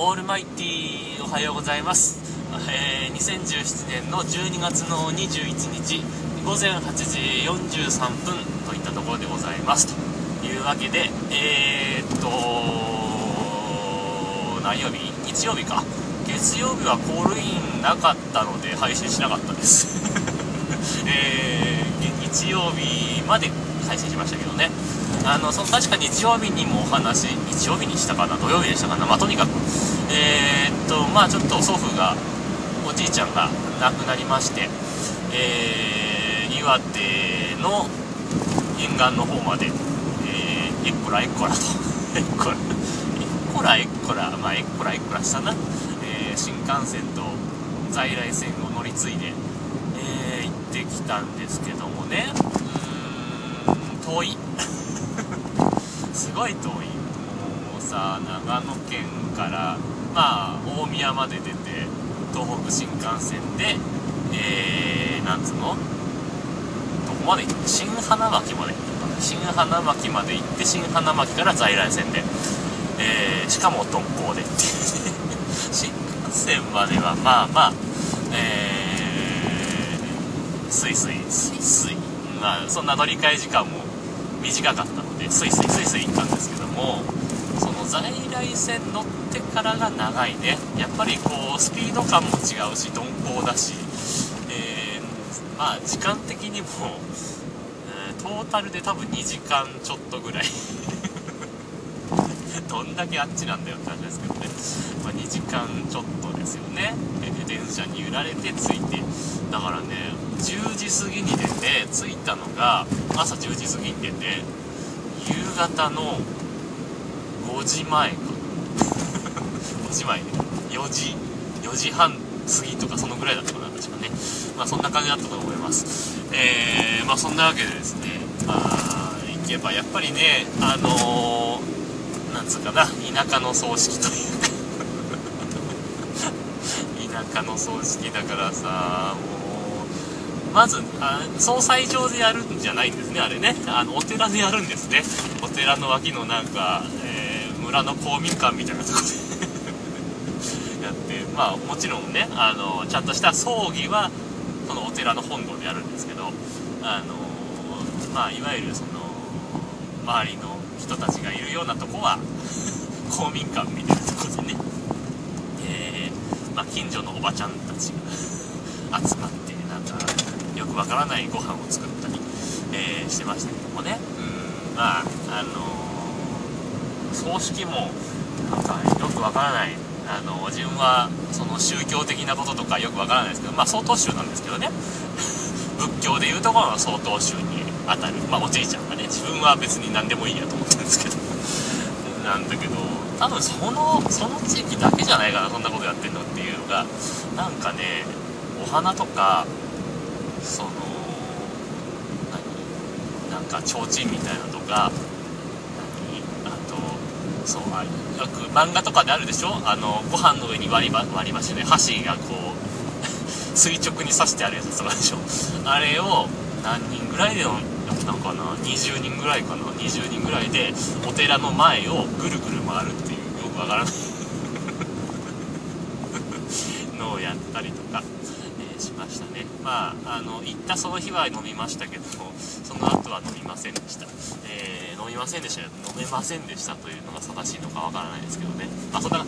オールマイティおはようございます、えー2017年の12月の21日午前8時43分といったところでございます。というわけでえー、っと何曜日？日曜日か。月曜日はコールインなかったので配信しなかったです。えー日曜日まで配信しましたけどね。あのその確か日曜日にもお話日曜日にしたかな土曜日でしたかなまあとにかく。えーっとまあちょっと祖父がおじいちゃんが亡くなりましてえー岩手の沿岸の方までえー、えっこらえっこらとえっこらえっこらえっこらまあえっこらえっこらしたな、えー新幹線と在来線を乗り継いで、えー行ってきたんですけどもね。うん。遠い。すごい遠い。もうさ長野県からまあ大宮まで出て東北新幹線でえー、なんつうの？どこまで行った？新花巻まで行ったかな。新花巻まで行って新花巻から在来線で、えーしかも鈍行で。っ て新幹線まではまあまあえー、スイスイスイスイ。まあそんな乗り換え時間も短かったのでスイスイスイスイ行ったんですけどもその在来線乗ってからが長いね。やっぱりこうスピード感も違うし鈍行だし、えーまあ時間的にも、えートータルで多分2時間ちょっとぐらい。どんだけあっちなんだよって話ですけどね、まあ、2時間ちょっとですよね。で電車に揺られて着いて。だからね10時過ぎに出着いたのが朝10時過ぎに出て夕方の5時前か。5時前ね。4時4時半過ぎとかそのぐらいだったかな確かね。まあそんな感じだったと思います。えー、まあそんなわけでですねまあ行けばやっぱりねあのー、なんつうかな田舎の葬式というか。田舎の葬式だからさもうまずあ総裁場でやるんじゃないんですねあれね。あのお寺でやるんですね。お寺の脇のなんか、えー村の公民館みたいなところで。やってまあもちろんねあのちゃんとした葬儀はそのお寺の本堂でやるんですけどあのまあいわゆるその周りの人たちがいるようなとこは 公民館みたいなとこでね、えーまあ、近所のおばちゃんたちが 集まってなんかわからないご飯を作ったり、えーしてましたけどもね。うんまああの葬式もなんかよくわからない。あの自分はその宗教的なこととかよくわからないですけどまあ曹洞宗なんですけどね。仏教でいうところの曹洞宗にあたる。まあおじいちゃんがね自分は別に何でもいいやと思ってるんですけど。なんだけど多分そのその地域だけじゃないかなそんなことやってんのっていうのがなんかねお花とかその何？なんか提灯みたいなとか何？あとそうあよく漫画とかであるでしょ？あのご飯の上に割りば割り箸で箸がこう 垂直に刺してあるやつとかでしょ？あれを何人ぐらいでやったのかな？20人ぐらいかな？20人ぐらいでお寺の前をぐるぐる回るっていうよくわからない。のをやったりとか、しましたね。まああの行ったその日は飲みましたけどもその後は飲みませんでした、えー飲みませんでした飲めませんでしたというのが正しいのかわからないですけどね。まあそんな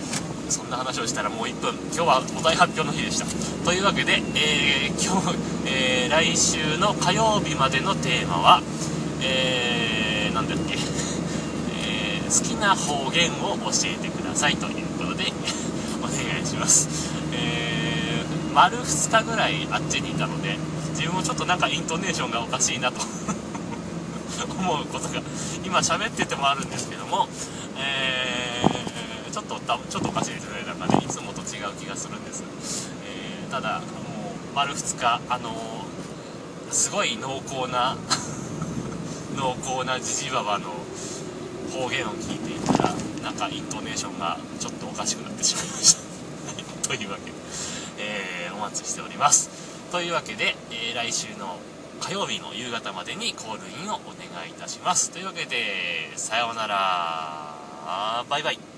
そんな話をしたらもう1分。今日はお題発表の日でした。というわけで、えー今日、えー来週の火曜日までのテーマはえー、なんだっけ、えー好きな方言を教えてくださいということでお願いします。えー、丸2日ぐらいあっちにいたので自分もちょっとなんかイントネーションがおかしいなと 思うことが今喋っててもあるんですけども、えーちょっとちょっとおかしいですねなんかねいつもと違う気がするんです、えーただもう丸2日あのーすごい濃厚な 濃厚なジジババの方言を聞いていたらなんかイントネーションがちょっとおかしくなってしまいました。というわけで、待ちしております。というわけで、えー来週の火曜日の夕方までにコールインをお願いいたします。というわけでさようなら。バイバイ。